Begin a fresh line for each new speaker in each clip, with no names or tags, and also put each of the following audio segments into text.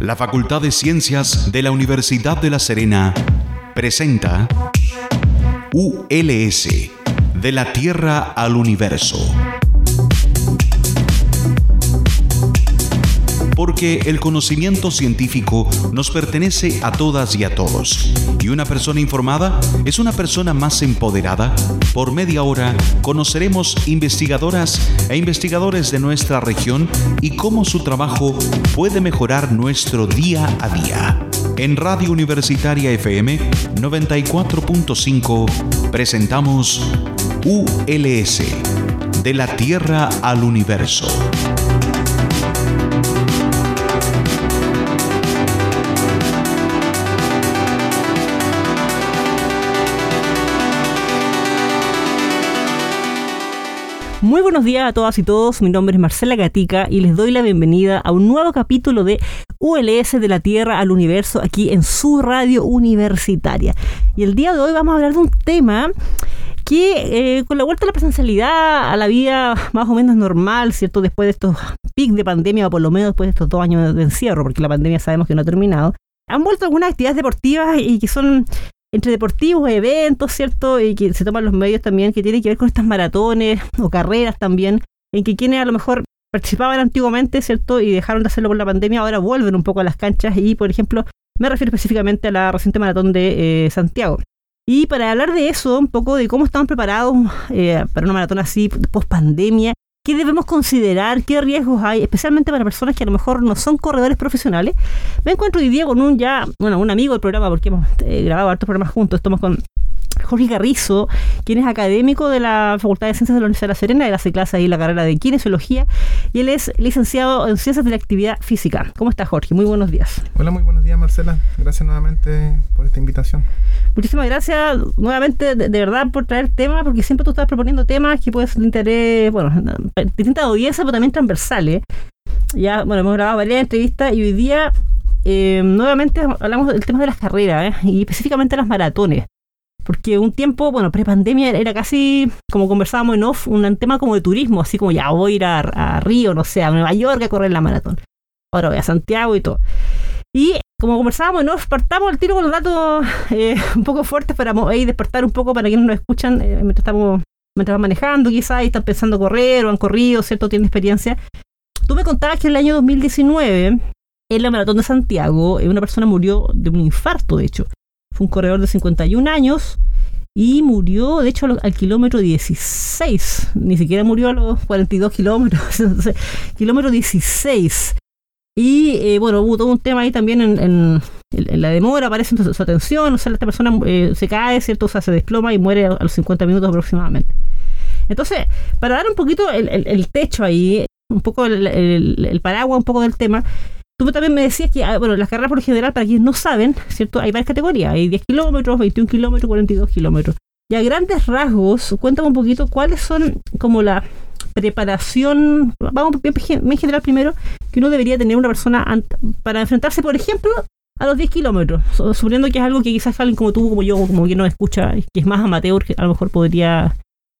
La Facultad de Ciencias de la Universidad de La Serena presenta ULS, de la Tierra al Universo. Porque el conocimiento científico nos pertenece a todas y a todos. Y una persona informada es una persona más empoderada. Por media hora conoceremos investigadoras e investigadores de nuestra región y cómo su trabajo puede mejorar nuestro día a día. En Radio Universitaria FM 94.5 presentamos ULS, de la Tierra al Universo.
Buenos días a todas y todos, mi nombre es Marcela Gatica y les doy la bienvenida a un nuevo capítulo de ULS de la Tierra al Universo aquí en su radio universitaria. Y el día de hoy vamos a hablar de un tema que eh, con la vuelta a la presencialidad, a la vida más o menos normal, ¿cierto? Después de estos pics de pandemia, o por lo menos después de estos dos años de encierro, porque la pandemia sabemos que no ha terminado, han vuelto algunas actividades deportivas y que son entre deportivos, eventos, ¿cierto? Y que se toman los medios también que tienen que ver con estas maratones o carreras también, en que quienes a lo mejor participaban antiguamente, ¿cierto? Y dejaron de hacerlo por la pandemia, ahora vuelven un poco a las canchas y, por ejemplo, me refiero específicamente a la reciente maratón de eh, Santiago. Y para hablar de eso, un poco de cómo estamos preparados eh, para una maratón así post pandemia ¿Qué debemos considerar? ¿Qué riesgos hay? Especialmente para personas que a lo mejor no son corredores profesionales. Me encuentro hoy día con un ya, bueno, un amigo del programa, porque hemos eh, grabado hartos programas juntos. Estamos con Jorge Garrizo, quien es académico de la Facultad de Ciencias de la Universidad de La Serena, él hace clase ahí en la carrera de Kinesiología y él es licenciado en Ciencias de la Actividad Física. ¿Cómo está Jorge? Muy buenos días.
Hola, muy buenos días Marcela. Gracias nuevamente por esta invitación.
Muchísimas gracias nuevamente de, verdad por traer temas, porque siempre tú estás proponiendo temas que pueden ser de interés, bueno, distintas audiencias, pero también transversales. Ya, bueno, hemos grabado varias entrevistas y hoy día eh, nuevamente hablamos del tema de las carreras ¿eh? y específicamente las maratones. Porque un tiempo, bueno, pre-pandemia era casi, como conversábamos en off, un tema como de turismo, así como ya voy a ir a, Río, no sé, a Nueva York a correr la maratón. Ahora voy a Santiago y todo. Y como conversábamos en off, partamos al tiro con los datos eh, un poco fuertes para ahí despertar un poco para quienes nos escuchan eh, mientras estamos mientras van manejando quizás y están pensando correr o han corrido, ¿cierto? Tienen experiencia. Tú me contabas que en el año 2019, en la maratón de Santiago, eh, una persona murió de un infarto, de hecho. Fue un corredor de 51 años y murió, de hecho, al, kilómetro 16. Ni siquiera murió a los 42 kilómetros, kilómetro 16. Y eh, bueno, hubo todo un tema ahí también en, la demora, aparece su, su, atención, o sea, esta persona eh, se cae, ¿cierto? O sea, se desploma y muere a, los 50 minutos aproximadamente. Entonces, para dar un poquito el, techo ahí, un poco el, paraguas, un poco del tema, Tú también me decías que, ah, bueno, las carreras por general, para quienes no saben, ¿cierto? Hay varias categorías. Hay 10 kilómetros, 21 kilómetros, 42 kilómetros. Y a grandes rasgos, cuéntame un poquito cuáles son como la preparación, vamos bien, general primero, que uno debería tener una persona para enfrentarse, por ejemplo, a los 10 kilómetros, suponiendo que es algo que quizás alguien como tú, como yo, como quien no escucha, que es más amateur, que a lo mejor podría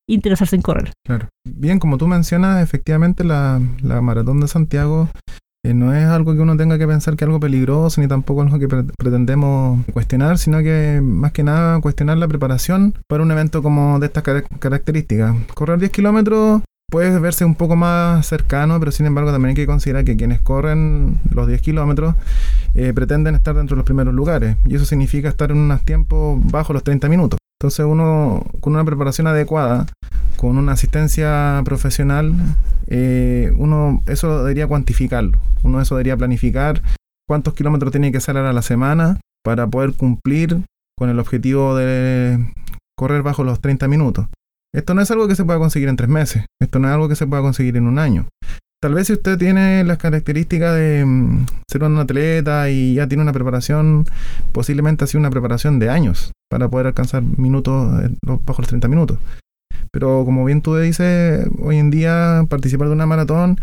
interesarse en correr.
Claro. Bien, como tú mencionas, efectivamente la, la maratón de Santiago eh, no es algo que uno tenga que pensar que es algo peligroso, ni tampoco algo que pretendemos cuestionar, sino que más que nada cuestionar la preparación para un evento como de estas características. Correr 10 kilómetros puede verse un poco más cercano, pero sin embargo también hay que considerar que quienes corren los 10 kilómetros eh, pretenden estar dentro de los primeros lugares, y eso significa estar en unos tiempos bajo los 30 minutos. Entonces uno con una preparación adecuada, con una asistencia profesional, eh, uno eso debería cuantificarlo. Uno eso debería planificar cuántos kilómetros tiene que hacer a la semana para poder cumplir con el objetivo de correr bajo los 30 minutos. Esto no es algo que se pueda conseguir en tres meses. Esto no es algo que se pueda conseguir en un año. Tal vez si usted tiene las características de mm, ser un atleta y ya tiene una preparación, posiblemente ha sido una preparación de años para poder alcanzar minutos eh, bajo los 30 minutos. Pero como bien tú dices, hoy en día participar de una maratón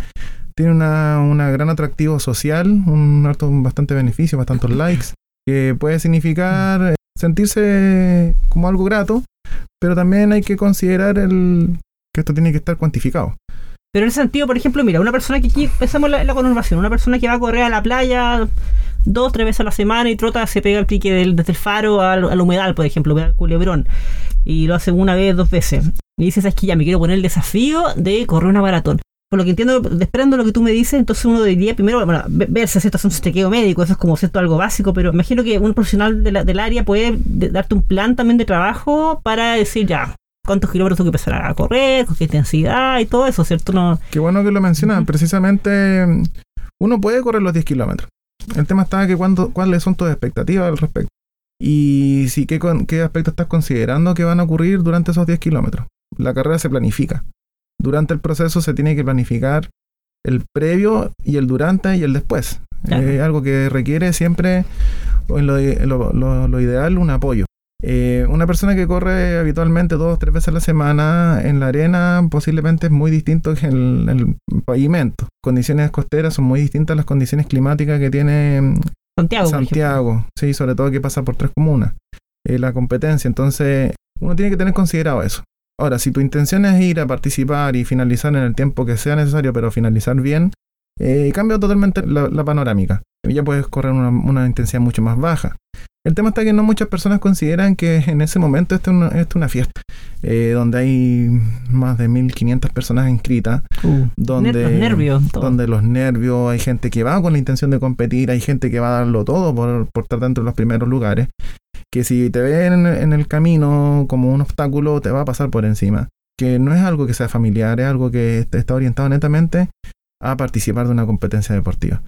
tiene una, una gran atractivo social, un alto, bastante beneficio, bastantes likes, que puede significar eh, sentirse como algo grato, pero también hay que considerar el, que esto tiene que estar cuantificado.
Pero en ese sentido, por ejemplo, mira, una persona que aquí pensamos en la, conurbación, una persona que va a correr a la playa dos, tres veces a la semana y trota, se pega el pique del, desde el faro al, al humedal, por ejemplo, al culebrón. Y lo hace una vez, dos veces. Y dices, es que ya me quiero poner el desafío de correr una maratón. Por lo que entiendo, esperando lo que tú me dices, entonces uno diría primero, bueno, verse si esto es un chequeo médico, eso es como cierto algo básico, pero imagino que un profesional de la, del área puede darte un plan también de trabajo para decir ya, cuántos kilómetros tengo que empezar a correr, con qué intensidad y todo eso, ¿cierto? No...
Qué bueno que lo mencionan. Precisamente uno puede correr los 10 kilómetros. El tema está que cuando, cuáles son tus expectativas al respecto. Y si qué, qué aspectos estás considerando que van a ocurrir durante esos 10 kilómetros. La carrera se planifica. Durante el proceso se tiene que planificar el previo y el durante y el después. Es algo que requiere siempre, en lo, lo ideal, un apoyo. Eh, una persona que corre habitualmente dos o tres veces a la semana en la arena posiblemente es muy distinto que en el, pavimento. Condiciones costeras son muy distintas a las condiciones climáticas que tiene mm,
Santiago.
Santiago, sí, sobre todo que pasa por tres comunas. Eh, la competencia, entonces uno tiene que tener considerado eso. Ahora, si tu intención es ir a participar y finalizar en el tiempo que sea necesario, pero finalizar bien, eh, cambia totalmente la, panorámica. Ya puedes correr una, una intensidad mucho más baja. El tema está que no muchas personas consideran que en ese momento esto es una, es una fiesta, eh, donde hay más de 1500 personas inscritas,
uh, donde, los nervios,
donde los nervios, hay gente que va con la intención de competir, hay gente que va a darlo todo por, por estar dentro de los primeros lugares, que si te ven en, el camino como un obstáculo, te va a pasar por encima. Que no es algo que sea familiar, es algo que está orientado netamente a participar de una competencia deportiva.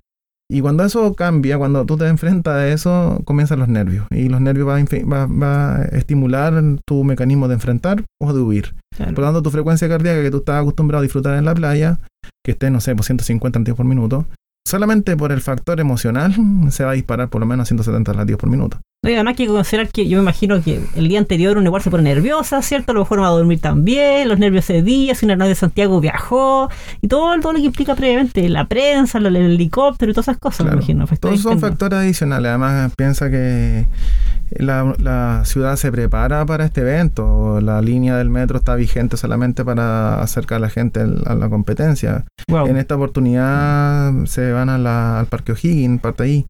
Y cuando eso cambia, cuando tú te enfrentas a eso, comienzan los nervios. Y los nervios van va, a estimular tu mecanismo de enfrentar o de huir. Por lo tanto, tu frecuencia cardíaca que tú estás acostumbrado a disfrutar en la playa, que esté, no sé, por 150 latidos por minuto, solamente por el factor emocional se va a disparar por lo menos a 170 latidos por minuto.
Y además hay que considerar que yo me imagino que el día anterior uno igual se pone nerviosa, ¿cierto? A lo mejor no va a dormir también, los nervios ese día, si una de Santiago viajó, y todo, todo lo que implica previamente, la prensa, el helicóptero y todas esas cosas, me imagino.
Todos son factores adicionales. Además, piensa que la, ciudad se prepara para este evento. La línea del metro está vigente solamente para acercar a la gente a la competencia. En esta oportunidad se van al Parque O'Higgins, parte ahí.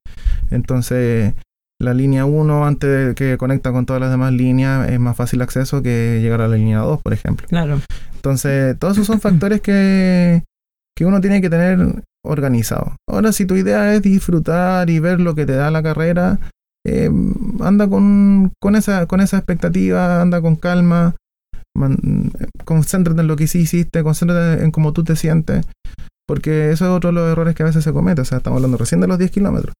Entonces la línea 1 antes de que conecta con todas las demás líneas es más fácil acceso que llegar a la línea 2, por ejemplo.
Claro.
Entonces, todos esos son factores que, que uno tiene que tener organizado. Ahora, si tu idea es disfrutar y ver lo que te da la carrera, eh, anda con, con, esa, con esa expectativa, anda con calma, concéntrate en lo que sí hiciste, concéntrate en cómo tú te sientes, porque eso es otro de los errores que a veces se comete. O sea, estamos hablando recién de los 10 kilómetros.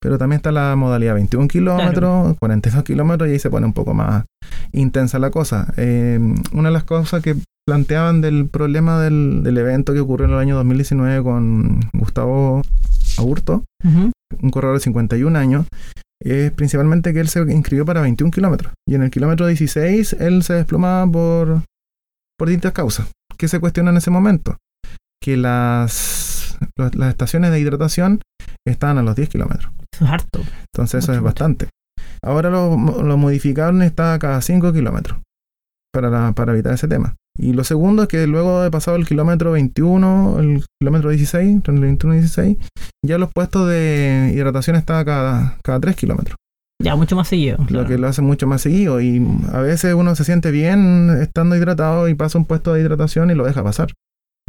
Pero también está la modalidad 21 kilómetros, 42 kilómetros y ahí se pone un poco más intensa la cosa. Eh, una de las cosas que planteaban del problema del, evento que ocurrió en el año 2019 con Gustavo Aburto, un corredor de 51 años, es principalmente que él se inscribió para 21 kilómetros. Y en el kilómetro 16 él se desplomaba por, por distintas causas. ¿Qué se cuestiona en ese momento? Que las, las estaciones de hidratación estaban a los 10 kilómetros.
Eso es harto.
Entonces eso es bastante. Ahora lo, lo modificaron está a cada 5 kilómetros para, para evitar ese tema. Y lo segundo es que luego de pasado el kilómetro 21, el kilómetro 16, entre el 21 y 16, ya los puestos de hidratación están cada, cada 3 kilómetros.
Ya, mucho más seguido.
Lo que lo hace mucho más seguido. Y a veces uno se siente bien estando hidratado y pasa un puesto de hidratación y lo deja pasar.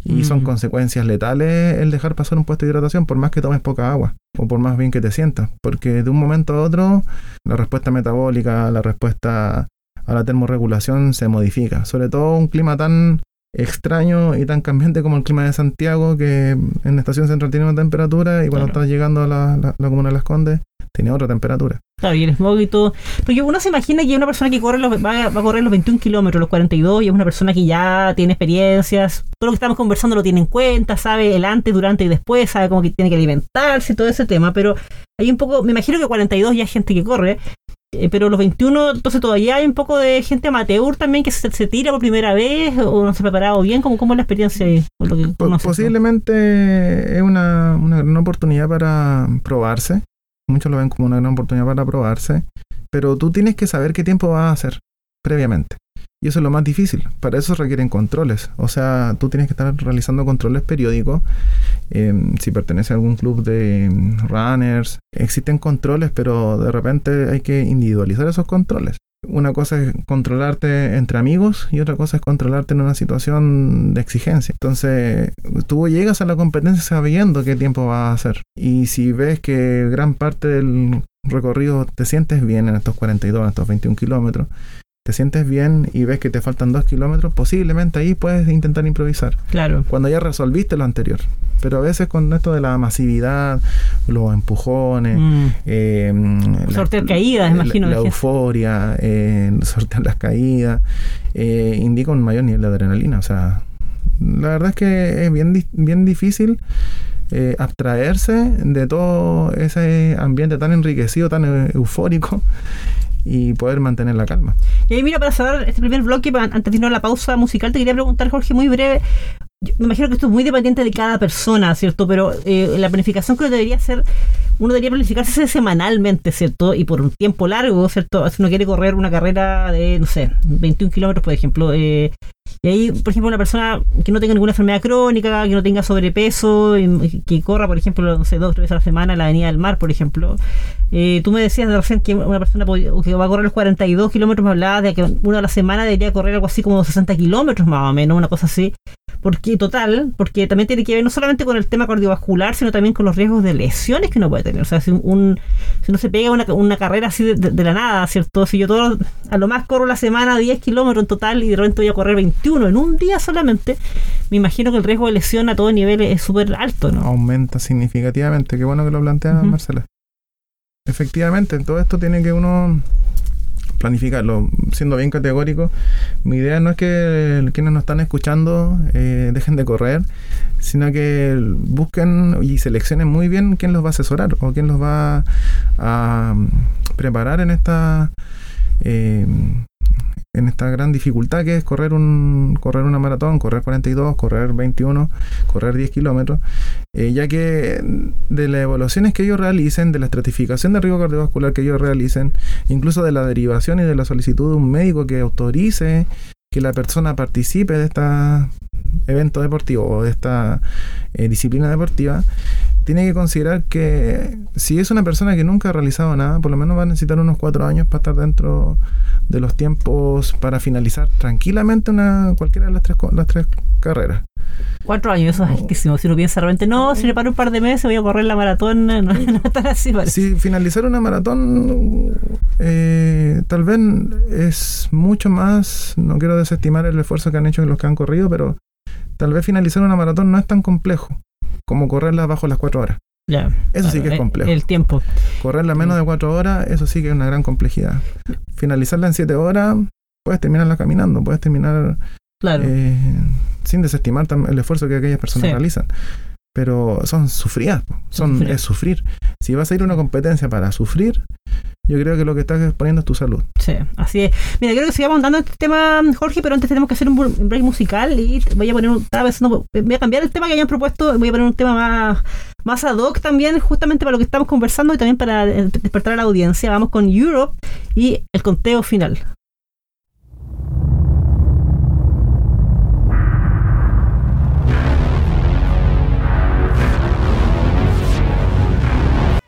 Y son mm. consecuencias letales el dejar pasar un puesto de hidratación por más que tomes poca agua o por más bien que te sientas. Porque de un momento a otro la respuesta metabólica, la respuesta a la termorregulación se modifica. Sobre todo un clima tan extraño y tan cambiante como el clima de Santiago, que en la estación central tiene una temperatura y cuando estás llegando a la, la, la comuna de Las Condes tiene otra temperatura.
Claro, y el smog y todo. Porque uno se imagina que una persona que corre los, va, a correr los 21 kilómetros, los 42, y es una persona que ya tiene experiencias, todo lo que estamos conversando lo tiene en cuenta, sabe el antes, durante y después, sabe cómo que tiene que alimentarse, todo ese tema, pero hay un poco, me imagino que 42 ya hay gente que corre, pero los 21, entonces todavía hay un poco de gente amateur también que se, tira por primera vez o no se ha preparado bien. ¿Cómo, cómo es la experiencia?
posiblemente es una, una gran oportunidad para probarse. Muchos lo ven como una gran oportunidad para probarse. Pero tú tienes que saber qué tiempo vas a hacer previamente. Y eso es lo más difícil. Para eso requieren controles. O sea, tú tienes que estar realizando controles periódicos. Em, si pertenece a algún club de em, runners, existen controles, pero de repente hay que individualizar esos controles. Una cosa es controlarte entre amigos y otra cosa es controlarte en una situación de exigencia. Entonces, tú llegas a la competencia sabiendo qué tiempo vas a hacer. Y si ves que gran parte del recorrido te sientes bien en estos 42, en estos 21 kilómetros, te sientes bien y ves que te faltan dos kilómetros, posiblemente ahí puedes intentar improvisar.
Claro.
Cuando ya resolviste lo anterior. Pero a veces con esto de la masividad, los empujones,
Mm.
eh,
Sortear caídas, imagino,
La, euforia, eh, sortear las caídas, eh, indica un mayor nivel de adrenalina. O sea, la verdad es que es bien, bien difícil eh, abstraerse de todo ese ambiente tan enriquecido, tan eufórico y poder mantener la calma.
Y ahí, mira, para cerrar este primer bloque, antes de irnos a la pausa musical, te quería preguntar, Jorge, muy breve. Yo me imagino que esto es muy dependiente de cada persona, ¿cierto? Pero eh, la planificación creo que debería ser, uno debería planificarse semanalmente, ¿cierto? Y por un tiempo largo, ¿cierto? Si uno quiere correr una carrera de, no sé, 21 kilómetros, por ejemplo. eh, y ahí, por ejemplo, una persona que no tenga ninguna enfermedad crónica, que no tenga sobrepeso, que corra, por ejemplo, no sé, dos o tres veces a la semana en la Avenida del Mar, por ejemplo. Eh, tú me decías de recién que una persona que va a correr los 42 kilómetros, me hablabas de que una a la semana debería correr algo así como 60 kilómetros más o menos, una cosa así. Porque total, porque también tiene que ver no solamente con el tema cardiovascular, sino también con los riesgos de lesiones que uno puede tener. O sea, si, un, si uno se pega una, una carrera así de, de- de la nada, ¿cierto? Si yo todo, a lo más corro la semana 10 kilómetros en total y de repente voy a correr 21 en un día solamente, me imagino que el riesgo de lesión a todo nivel es súper alto, ¿no?
Aumenta significativamente. Qué bueno que lo plantea
Ujú.
Marcela. Efectivamente, todo esto tiene que uno planificarlo. Siendo bien categórico, mi idea no es que quienes nos están escuchando eh, dejen de correr, sino que busquen y seleccionen muy bien quién los va a asesorar o quién los va a mm, preparar en esta eh, en esta gran dificultad que es correr un correr una maratón, correr 42, correr 21, correr 10 kilómetros, eh, ya que de las evaluaciones que ellos realicen, de la estratificación de riesgo cardiovascular que ellos realicen, incluso de la derivación y de la solicitud de un médico que autorice que la persona participe de este evento deportivo o de esta eh, disciplina deportiva, tiene que considerar que si es una persona que nunca ha realizado nada, por lo menos va a necesitar unos cuatro años para estar dentro de los tiempos para finalizar tranquilamente una cualquiera de las tres, las tres carreras.
Cuatro años, eso es altísimo. Si uno piensa realmente, no, si le paro un par de meses voy a correr la maratón, no, no es tan así parece.
Si finalizar una maratón, eh, tal vez es mucho más, no quiero desestimar el esfuerzo que han hecho los que han corrido, pero tal vez finalizar una maratón no es tan complejo como correrla bajo las cuatro horas.
Ya,
Eso sí que es
el-
complejo.
El tiempo.
Correrla menos de cuatro horas, eso sí que es una gran complejidad. Finalizarla en siete horas, puedes terminarla caminando, puedes terminar
Claro.
eh, sin desestimar el esfuerzo que aquellas personas
Sí.
realizan. Pero son sufridas, son,
Sufrir.
es sufrir. Si vas a ir a una competencia para sufrir, yo creo que lo que estás exponiendo es tu salud.
Sí, así es. Mira, creo que sigamos andando en este tema, Jorge, pero antes tenemos que hacer un break musical y voy a poner un, estaba pensando, voy a cambiar el tema que habían propuesto, voy a poner un tema más, más ad hoc también, justamente para lo que estamos conversando y también para eh, despertar a la audiencia. Vamos con Europe y el conteo final.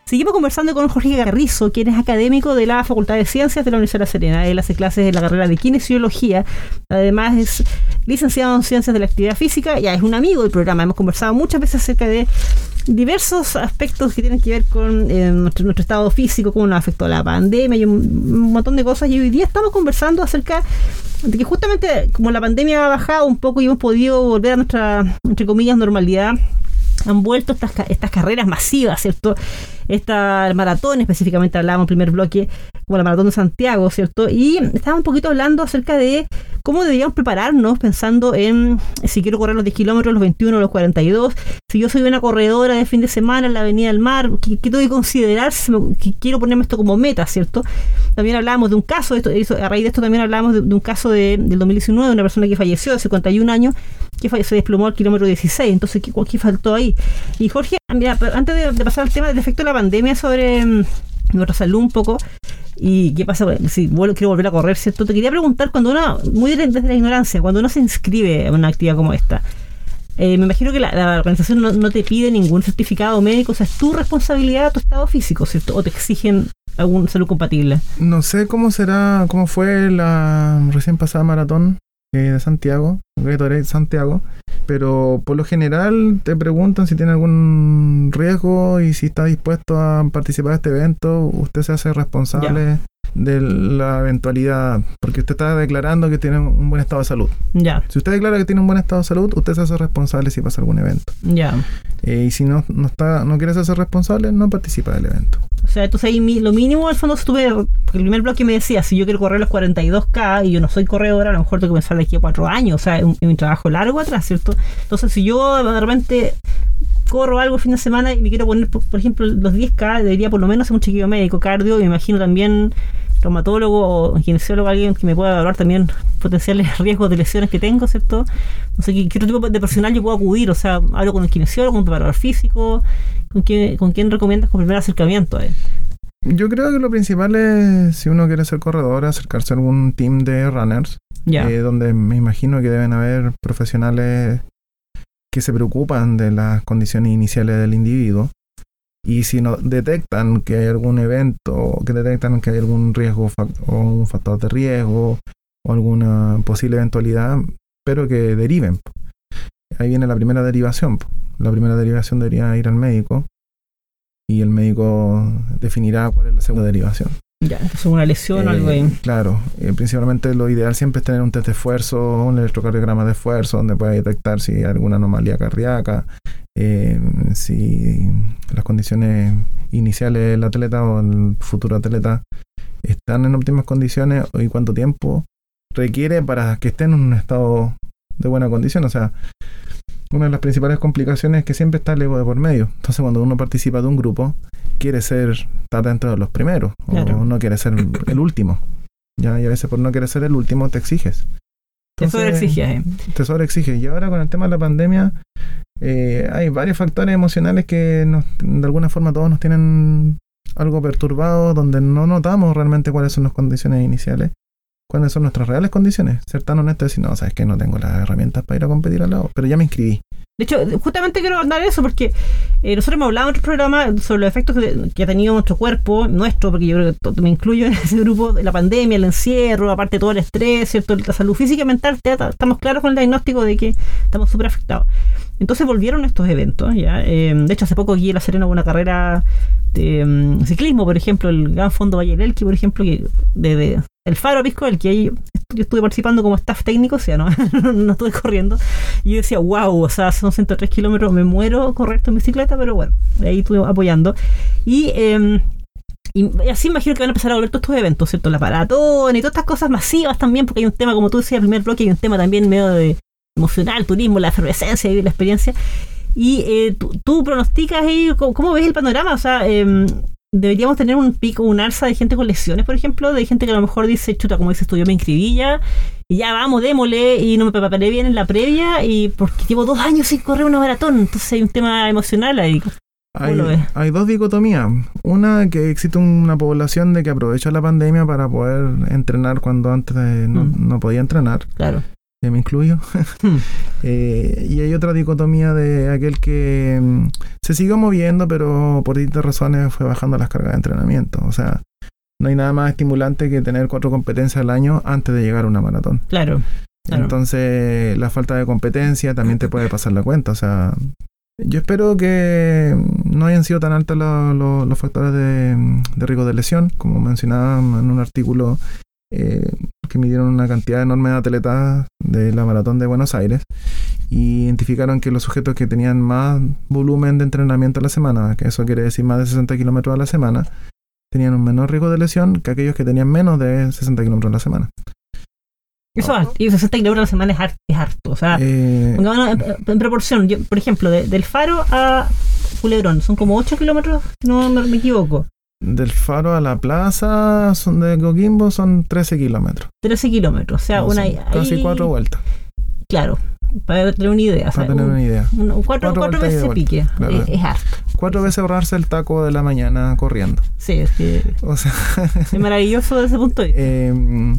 Seguimos conversando con Jorge Garrizo, quien es académico de la Facultad de Ciencias de la Universidad de La Serena. Él hace clases en la carrera de Kinesiología. Además es licenciado en Ciencias de la Actividad Física. Ya es un amigo del programa. Hemos conversado muchas veces acerca de diversos aspectos que tienen que ver con eh, nuestro, nuestro estado físico, cómo nos afectó la pandemia y un, montón de cosas. Y hoy día estamos conversando acerca de que justamente como la pandemia ha bajado un poco y hemos podido volver a nuestra, entre comillas, normalidad, han vuelto estas, estas carreras masivas, ¿cierto? Esta maratón, específicamente hablábamos el primer bloque, como la maratón de Santiago, ¿cierto? Y estábamos un poquito hablando acerca de cómo deberíamos prepararnos pensando en si quiero correr los 10 kilómetros, los 21, los 42, si yo soy una corredora de fin de semana en la Avenida del Mar, ¿qué, tengo que considerar quiero ponerme esto como meta, ¿cierto? También hablábamos de un caso, esto, a raíz de esto también hablábamos de, de un caso de, del 2019, de una persona que falleció de 51 años, que se desplomó al kilómetro 16, entonces, ¿qué, qué faltó ahí? Y Jorge, mira, antes de, pasar al tema del efecto de la pandemia sobre mm, nuestra salud un poco, ¿Y qué pasa? Si vuelvo, quiero volver a correr, ¿cierto? Te quería preguntar, cuando uno, muy desde la ignorancia, cuando uno se inscribe en una actividad como esta, eh, me imagino que la, organización no, te pide ningún certificado médico, o sea, es tu responsabilidad, tu estado físico, ¿cierto? O te exigen algún salud compatible.
No sé cómo será, cómo fue la recién pasada maratón eh, de Santiago, Gatorade Santiago, pero por lo general te preguntan si tiene algún riesgo y si está dispuesto a participar de este evento, usted se hace responsable de la eventualidad, porque usted está declarando que tiene un buen estado de salud.
Ya.
Si usted declara que tiene un buen estado de salud, usted se hace responsable si pasa algún evento.
Ya.
Eh, y si no, no, está, no quiere hacerse responsable, no participa del evento.
O sea, entonces ahí lo mínimo al fondo estuve, porque el primer bloque me decía, si yo quiero correr los 42K y yo no soy corredora, a lo mejor tengo que pensar de aquí a cuatro años, o sea, es un, trabajo largo atrás, ¿cierto? Entonces, si yo de repente corro algo el fin de semana y me quiero poner, por, ejemplo, los 10K, debería por lo menos hacer un chequeo médico, cardio, me imagino también traumatólogo o kinesiólogo, alguien que me pueda evaluar también potenciales riesgos de lesiones que tengo, ¿cierto? No sé qué, otro tipo de personal yo puedo acudir, o sea, hablo con el kinesiólogo, con un preparador físico, ¿con quién, con quién recomiendas con primer acercamiento a él?
Yo creo que lo principal es, si uno quiere ser corredor, acercarse a algún team de runners, eh, donde me imagino que deben haber profesionales que se preocupan de las condiciones iniciales del individuo y si no detectan que hay algún evento, que detectan que hay algún riesgo o un factor de riesgo o alguna posible eventualidad, pero que deriven. Ahí viene la primera derivación. La primera derivación debería ir al médico y el médico definirá cuál es la segunda derivación.
Ya, es una lesión o algo ahí.
Eh, claro, eh, principalmente lo ideal siempre es tener un test de esfuerzo, un electrocardiograma de esfuerzo, donde pueda detectar si hay alguna anomalía cardíaca, eh, si las condiciones iniciales del atleta o el futuro atleta están en óptimas condiciones y cuánto tiempo requiere para que esté en un estado de buena condición. O sea, una de las principales complicaciones es que siempre está el ego de por medio. Entonces, cuando uno participa de un grupo, quiere ser, estar dentro de los primeros, o no quiere ser el último. ¿ya? Y a veces por no querer ser el último te exiges.
te sobreexiges.
Te sobreexiges. Y ahora con el tema de la pandemia, eh, hay varios factores emocionales que de alguna forma todos nos tienen algo perturbados, donde no notamos realmente cuáles son las condiciones iniciales cuáles son nuestras reales condiciones. Ser tan honesto y decir, no, sabes que no tengo las herramientas para ir a competir al lado, pero ya me inscribí.
De hecho, justamente quiero hablar de eso porque eh, nosotros hemos hablado en otros programas sobre los efectos que, ha tenido nuestro cuerpo, nuestro, porque yo creo que me incluyo en ese grupo, la pandemia, el encierro, aparte todo el estrés, ¿cierto? la salud física y mental, estamos claros con el diagnóstico de que estamos súper afectados. Entonces volvieron estos eventos, ¿ya? Eh, de hecho, hace poco aquí La Serena hubo una carrera de mm, ciclismo, por ejemplo, el Gran Fondo Valle Elqui, por ejemplo, que el Faro Pisco, el que ahí yo estuve participando como staff técnico, o sea, no, no estuve corriendo. Y yo decía, wow, o sea, son 103 kilómetros, me muero correr esto bicicleta, pero bueno, ahí estuve apoyando. Y, eh, así imagino que van a empezar a volver todos estos eventos, ¿cierto? La paratón y todas estas cosas masivas también, porque hay un tema, como tú decías, el primer bloque, hay un tema también medio de emocional, turismo, la efervescencia y la experiencia. Y eh, tú, pronosticas ahí, ¿cómo, ves el panorama? O sea, eh, deberíamos tener un pico, un alza de gente con lesiones, por ejemplo, de gente que a lo mejor dice, chuta, como dices tú, yo me inscribí ya, y ya vamos, démosle, y no me preparé bien en la previa, y porque llevo dos años sin correr una maratón, entonces hay un tema emocional ahí.
Hay, hay, dos dicotomías. Una, que existe una población de que aprovecha la pandemia para poder entrenar cuando antes no, mm. no podía entrenar.
Claro
me incluyo. Hmm. Eh, y hay otra dicotomía de aquel que mm, se siguió moviendo, pero por distintas razones fue bajando las cargas de entrenamiento. O sea, no hay nada más estimulante que tener cuatro competencias al año antes de llegar a una maratón.
Claro.
Entonces, la falta de competencia también te puede pasar la cuenta. O sea, yo espero que no hayan sido tan altos los factores de, de riesgo de lesión, como mencionaba en un artículo eh, que midieron una cantidad enorme de atletas de la maratón de Buenos Aires y identificaron que los sujetos que tenían más volumen de entrenamiento a la semana, que eso quiere decir más de 60 kilómetros a la semana, tenían un menor riesgo de lesión que aquellos que tenían menos de 60 kilómetros a la semana.
Eso es y 60 kilómetros a la semana es harto. O sea, eh, en, proporción, por ejemplo, del Faro a Culebrón, son como 8 kilómetros, si no me equivoco.
Del faro a la plaza son de Coquimbo son 13 kilómetros.
13 kilómetros, o sea, una...
Casi cuatro vueltas.
Claro. Para tener una idea. o sea,
para tener
un-
una idea.
un- cuatro, veces pique.
vuelta, claro.
Es, es harto.
Cuatro veces ahorrarse el taco de la mañana corriendo.
Sí, es que
O sea,
es maravilloso desde ese punto de vista.
eh,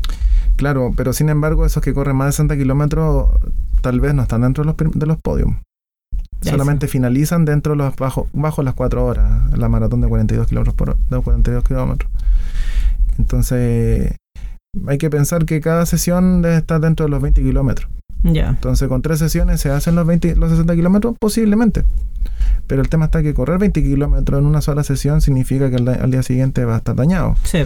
claro, pero sin embargo, esos que corren más de 60 kilómetros tal vez no están dentro de los, de los podios. Solamente finalizan dentro de los bajo, bajo las 4 horas, la maratón de 42 kilómetros por hora- de 42 kilómetros. Entonces, hay que pensar que cada sesión debe estar dentro de los 20 kilómetros.
Ya.
Entonces, con tres sesiones se hacen los 20, los 60 kilómetros, posiblemente. Pero el tema está que correr 20 kilómetros en una sola sesión significa que al, al día siguiente va a estar dañado.
Sí.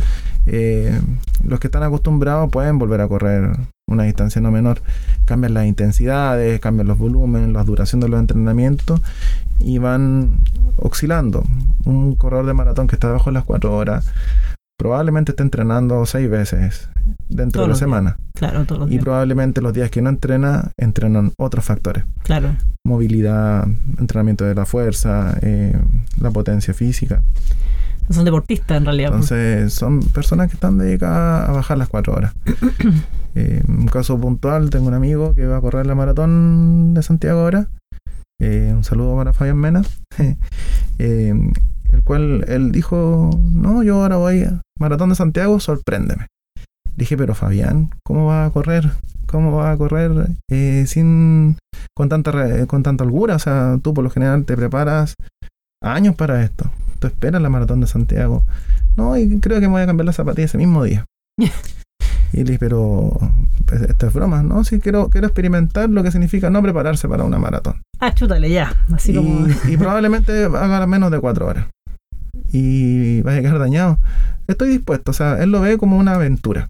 Eh, los que están acostumbrados pueden volver a correr una distancia no menor. Cambian las intensidades, cambian los volúmenes, la duración de los entrenamientos y van oscilando. Un corredor de maratón que está debajo de las 4 horas probablemente esté entrenando 6 veces dentro
Todos
de la
días.
semana.
Claro, todos los
Y
días.
probablemente los días que no entrena, entrenan otros factores.
Claro.
Movilidad, entrenamiento de la fuerza, eh, la potencia física.
Son deportistas en realidad. pues.
Entonces, son personas que están dedicadas a bajar las cuatro horas. Eh, un caso puntual, tengo un amigo que va a correr la maratón de Santiago ahora. Eh, un saludo para Fabián Mena. El cual él dijo, no, yo ahora voy a maratón de Santiago, sorpréndeme. Dije, pero Fabián, ¿cómo va a correr? ¿Cómo va a correr eh, sin con tanta con tanta holgura? O sea, tú por lo general te preparas años para esto. Tú esperas la maratón de Santiago. No, y creo que me voy a cambiar la zapatilla ese mismo día. y le dije, pero pues, esto es broma, ¿no? Sí, quiero, quiero experimentar lo que significa no prepararse para una maratón.
Ah, chútale ya. Así
Y,
como.
y probablemente haga menos de cuatro horas. Y vaya a quedar dañado. Estoy dispuesto, o sea, él lo ve como una aventura.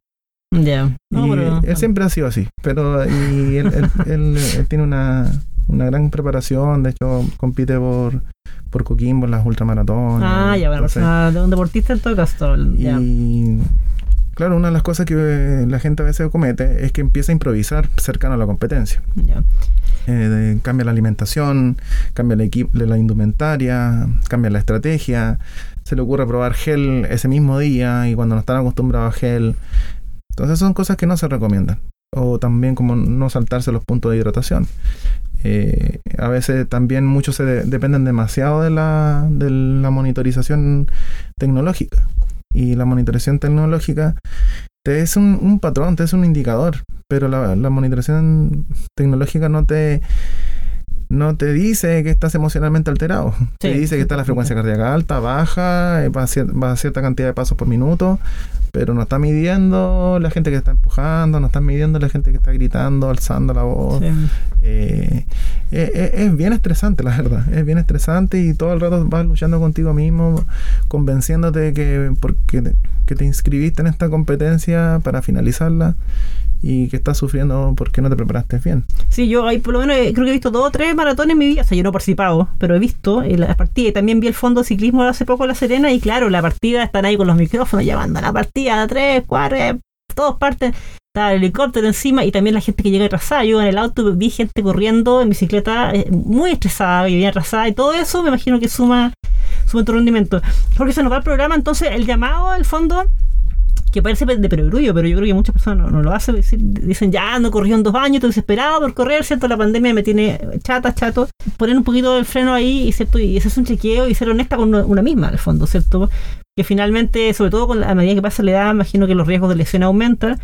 Ya. No,
y
pero-
él siempre ha sido así, pero y él, él- él- él tiene una, una gran preparación, de hecho compite por, por Coquimbo en las ultramaratones.
Ah, ya, bueno,
Entonces,
persona de un deportista en todo caso. Ya.
y claro, una de las cosas que eh, la gente a veces comete es que empieza a improvisar cercano a la competencia.
ya.
Eh, de- cambia la alimentación, cambia la, la indumentaria, cambia la estrategia. Se le ocurre probar gel ese mismo día y cuando no están acostumbrados a gel. Entonces son cosas que no se recomiendan. O también como no saltarse los puntos de hidratación. Eh, a veces también muchos se de- dependen demasiado de la, de la monitorización tecnológica. Y la monitorización tecnológica te es un, un patrón, te es un indicador, pero la, la monitorización tecnológica no te no te dice que estás emocionalmente alterado. te dice que está la frecuencia cardíaca alta, baja, eh, va a, cier- va a cierta cantidad de pasos por minuto, pero no está midiendo la gente que está empujando, no está midiendo la gente que está gritando, alzando la voz.
Sí.
Eh, eh, eh, es bien estresante, la verdad. Es bien estresante y todo el rato vas luchando contigo mismo, convenciéndote que, porque te, que te inscribiste en esta competencia para finalizarla y que estás sufriendo porque no te preparaste bien.
Sí, yo ahí por lo menos eh, creo que he visto dos o tres maratones en mi vida. O sea, yo no he participado, pero he visto eh, las partidas. Y también vi el fondo de ciclismo hace poco en La Serena. Y claro, la partida están ahí con los micrófonos llamando a la partida, tres, cuatro, eh, todos parten. Estaba el helicóptero encima y también la gente que llega atrasada. Yo en el auto vi gente corriendo en bicicleta muy estresada, que venía atrasada y todo eso me imagino que suma, suma tu rendimiento. Porque se nos va el programa, entonces el llamado al fondo que parece de perogrullo, pero yo creo que muchas personas no, lo hacen. Dicen, ya no corrió en dos años, estoy desesperado por correr, ¿cierto? La pandemia me tiene chata, chato. Poner un poquito el freno ahí, ¿cierto? Y hacerse un chequeo y ser honesta con una, misma, al fondo, ¿cierto? Que finalmente, sobre todo con la, a medida que pasa la edad, imagino que los riesgos de lesión aumentan.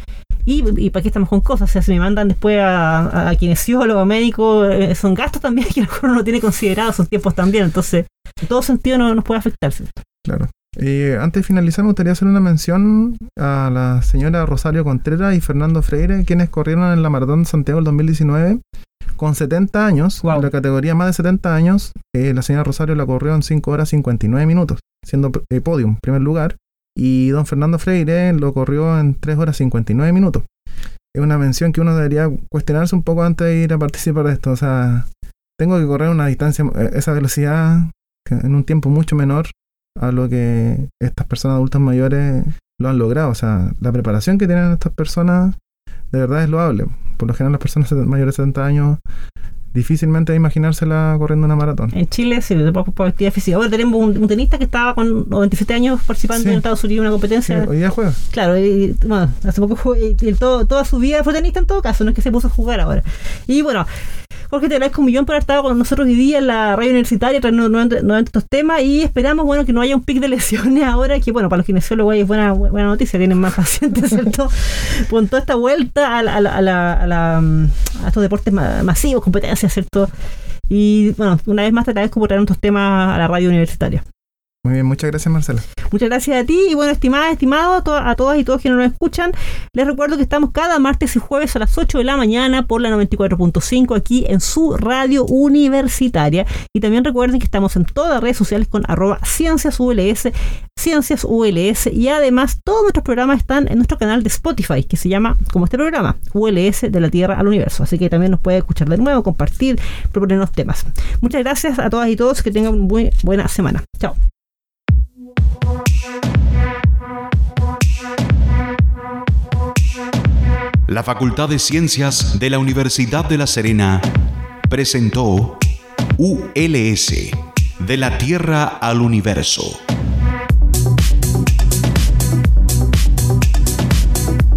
Y, para qué estamos con cosas, o sea, si me mandan después a, a, kinesiólogo, médico, eh, son gastos también que a lo uno no tiene considerado, son tiempos también. Entonces, en todo sentido no nos puede afectar, ¿cierto?
Claro. Eh, antes de finalizar, me gustaría hacer una mención a la señora Rosario Contreras y Fernando Freire, quienes corrieron en la Maratón de Santiago el 2019 con 70 años.
Wow.
En la categoría más de 70 años, eh, la señora Rosario la corrió en 5 horas 59 minutos, siendo eh, podium, primer lugar. Y don Fernando Freire lo corrió en 3 horas 59 minutos. Es una mención que uno debería cuestionarse un poco antes de ir a participar de esto. O sea, tengo que correr una distancia, eh, esa velocidad en un tiempo mucho menor a lo que estas personas adultas mayores lo han logrado. O sea, la preparación que tienen estas personas de verdad es loable. Por lo general las personas mayores de 70 años difícilmente imaginársela corriendo una maratón.
En Chile, sí, por, actividad física. Ahora tenemos un, tenista que estaba con 97 años participando en Estados Unidos en una competencia.
hoy día juega.
Claro, y, bueno, hace poco jugó, y, todo, toda su vida fue tenista en todo caso, no es que se puso a jugar ahora. Y bueno, Jorge, te agradezco un millón por haber estado con nosotros hoy día en la radio universitaria, trayendo nuevamente, estos temas y esperamos, bueno, que no haya un pic de lesiones ahora, que bueno, para los kinesiólogos es buena, buena noticia, tienen más pacientes, ¿cierto? con toda esta vuelta a, a, a, a estos deportes masivos, competencias, ¿cierto? Y bueno, una vez más te agradezco por traer estos temas a la radio universitaria.
Muy bien, muchas gracias Marcela.
Muchas gracias a ti y bueno, estimada, estimado, a todas y todos quienes nos escuchan, les recuerdo que estamos cada martes y jueves a las 8 de la mañana por la 94.5 aquí en su radio universitaria y también recuerden que estamos en todas las redes sociales con arroba cienciasuls, cienciasuls y además todos nuestros programas están en nuestro canal de Spotify que se llama como este programa, ULS de la Tierra al Universo, así que también nos puede escuchar de nuevo, compartir, proponernos temas. Muchas gracias a todas y todos, que tengan muy buena semana. Chao.
La Facultad de Ciencias de la Universidad de La Serena presentó ULS, de la Tierra al Universo